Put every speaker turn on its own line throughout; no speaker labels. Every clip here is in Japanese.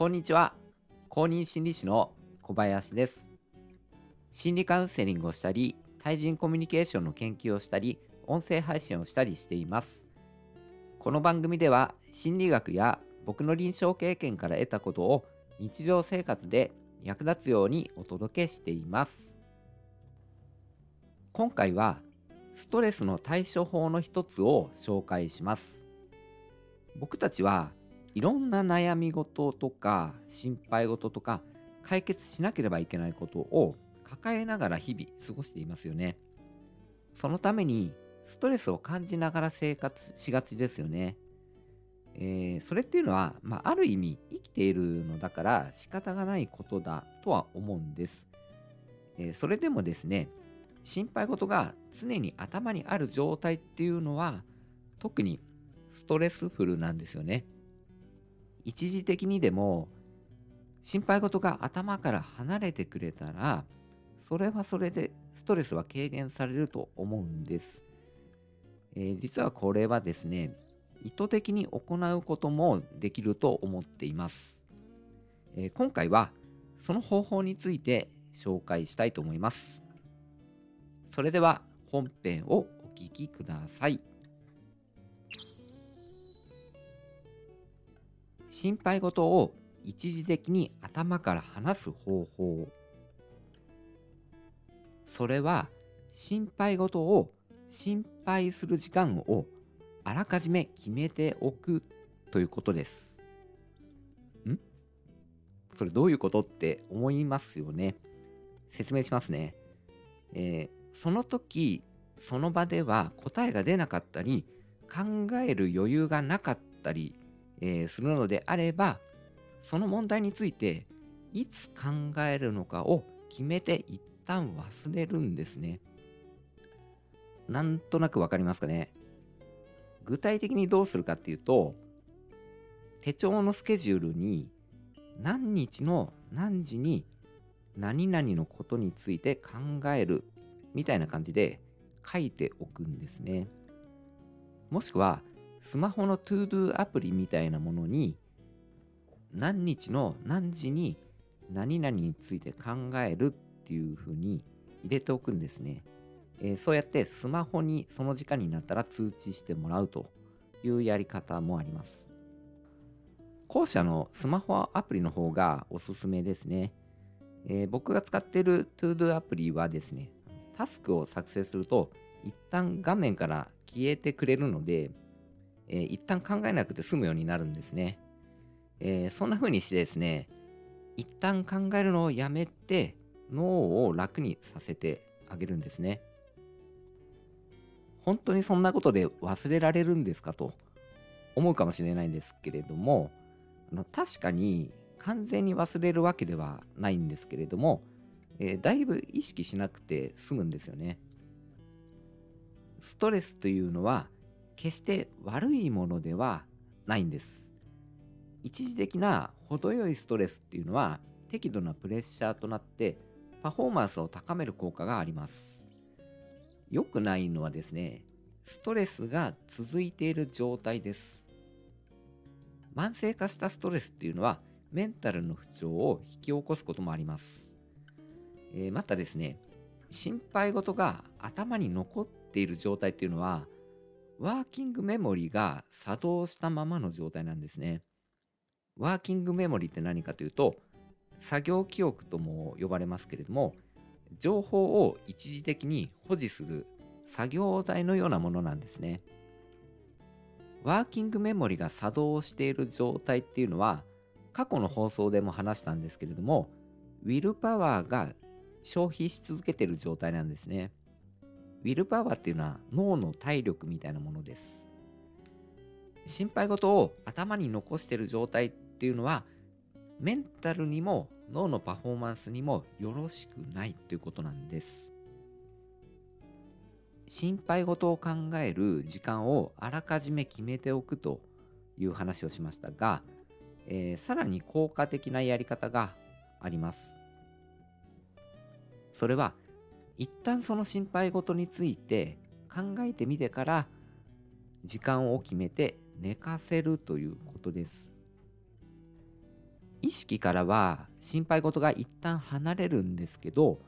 こんにちは。公認心理師の小林です。心理カウンセリングをしたり、対人コミュニケーションの研究をしたり、音声配信をしたりしています。この番組では心理学や僕の臨床経験から得たことを日常生活で役立つようにお届けしています。今回はストレスの対処法の一つを紹介します。僕たちはいろんな悩み事とか心配事とか解決しなければいけないことを抱えながら日々過ごしていますよね。そのためにストレスを感じながら生活しがちですよね。えー、それっていうのは、まあ、ある意味生きているのだから仕方がないことだとは思うんです。えー、それでもですね、心配事が常に頭にある状態っていうのは特にストレスフルなんですよね。一時的にでも心配事が頭から離れてくれたらそれはそれでストレスは軽減されると思うんです、えー、実はこれはですね意図的に行うこともできると思っています、えー、今回はその方法について紹介したいと思います。それでは本編をお聞きください。心配事を一時的に頭から離す方法。それは心配事を心配する時間をあらかじめ決めておくということです。ん？それどういうことって思いますよね。説明しますね、えー、その時その場では答えが出なかったり考える余裕がなかったりえー、するのであればその問題についていつ考えるのかを決めて一旦忘れるんですね。なんとなくわかりますかね具体的にどうするかっていうと手帳のスケジュールに何日の何時に何々のことについて考えるみたいな感じで書いておくんですね。もしくはスマホの ToDo アプリみたいなものに何日の何時に何々について考えるっていうふうに入れておくんですね、えー、そうやってスマホにその時間になったら通知してもらうというやり方もあります。後者のスマホアプリの方がおすすめですね、えー、僕が使っている ToDo アプリはですねタスクを作成すると一旦画面から消えてくれるのでえー、一旦考えなくて済むようになるんですね。えー、そんな風にしてですね、一旦考えるのをやめて脳を楽にさせてあげるんですね。本当にそんなことで忘れられるんですかと思うかもしれないんですけれども、あの確かに完全に忘れるわけではないんですけれども、えー、だいぶ意識しなくて済むんですよね。ストレスというのは決して悪いものではないんです。一時的な程よいストレスっていうのは適度なプレッシャーとなってパフォーマンスを高める効果があります。良くないのはですね、ストレスが続いている状態です。慢性化したストレスっていうのはメンタルの不調を引き起こすこともあります。えー、またですね、心配事が頭に残っている状態っていうのはワーキングメモリが作動したままの状態なんですね。ワーキングメモリって何かというと、作業記憶とも呼ばれますけれども、情報を一時的に保持する作業台のようなものなんですね。ワーキングメモリが作動している状態っていうのは、過去の放送でも話したんですけれども、ウィルパワーが消費し続けている状態なんですね。ウィルパワーっていうのは脳の体力みたいなものです。心配事を頭に残している状態っていうのはメンタルにも脳のパフォーマンスにもよろしくないということなんです。心配事を考える時間をあらかじめ決めておくという話をしましたが、えー、さらに効果的なやり方があります。それは一旦その心配事について考えてみてから時間を決めて寝かせるということです。意識からは心配事が一旦離れるんですけど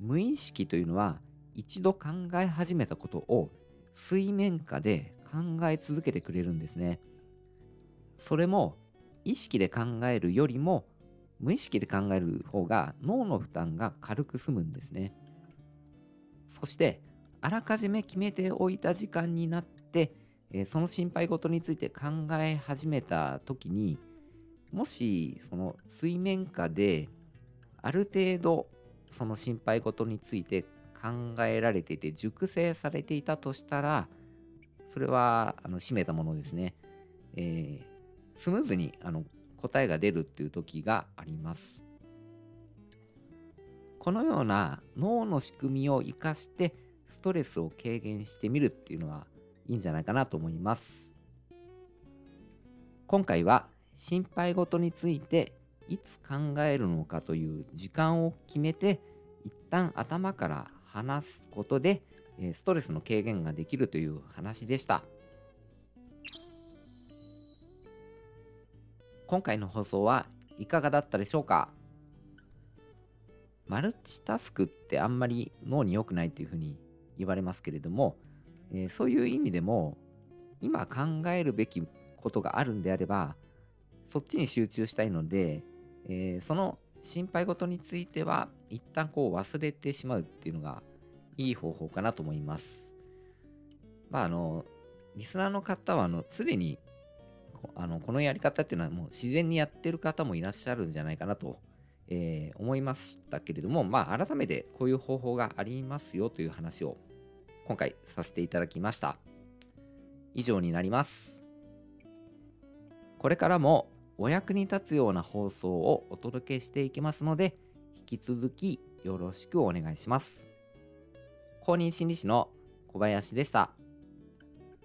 無意識というのは一度考え始めたことを水面下で考え続けてくれるんですねそれも意識で考えるよりも無意識で考える方が脳の負担が軽く済むんですねそしてあらかじめ決めておいた時間になって、その心配事について考え始めた時にもしその水面下である程度その心配事について考えられていて熟成されていたとしたらそれはあの締めたものですね、えー、スムーズにあの答えが出るっていう時があります。このような脳の仕組みを生かしてストレスを軽減してみるっていうのはいいんじゃないかなと思います。今回は心配事についていつ考えるのかという時間を決めて一旦頭から話すことでストレスの軽減ができるという話でした。今回の放送はいかがだったでしょうか？マルチタスクってあんまり脳に良くないっていうふうに言われますけれども、えー、そういう意味でも今考えるべきことがあるんであればそっちに集中したいので、えー、その心配事については一旦こう忘れてしまうっていうのがいい方法かなと思います。まああのリスナーの方はあの常にあのこのやり方っていうのはもう自然にやってる方もいらっしゃるんじゃないかなと、えー、思いましたけれどもまあ改めてこういう方法がありますよという話を今回させていただきました。以上になります。これからもお役に立つような放送をお届けしていきますので、引き続きよろしくお願いします。公認心理師の小林でした。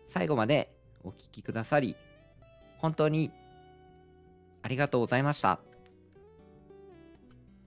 最後までお聴きくださり、本当にありがとうございました。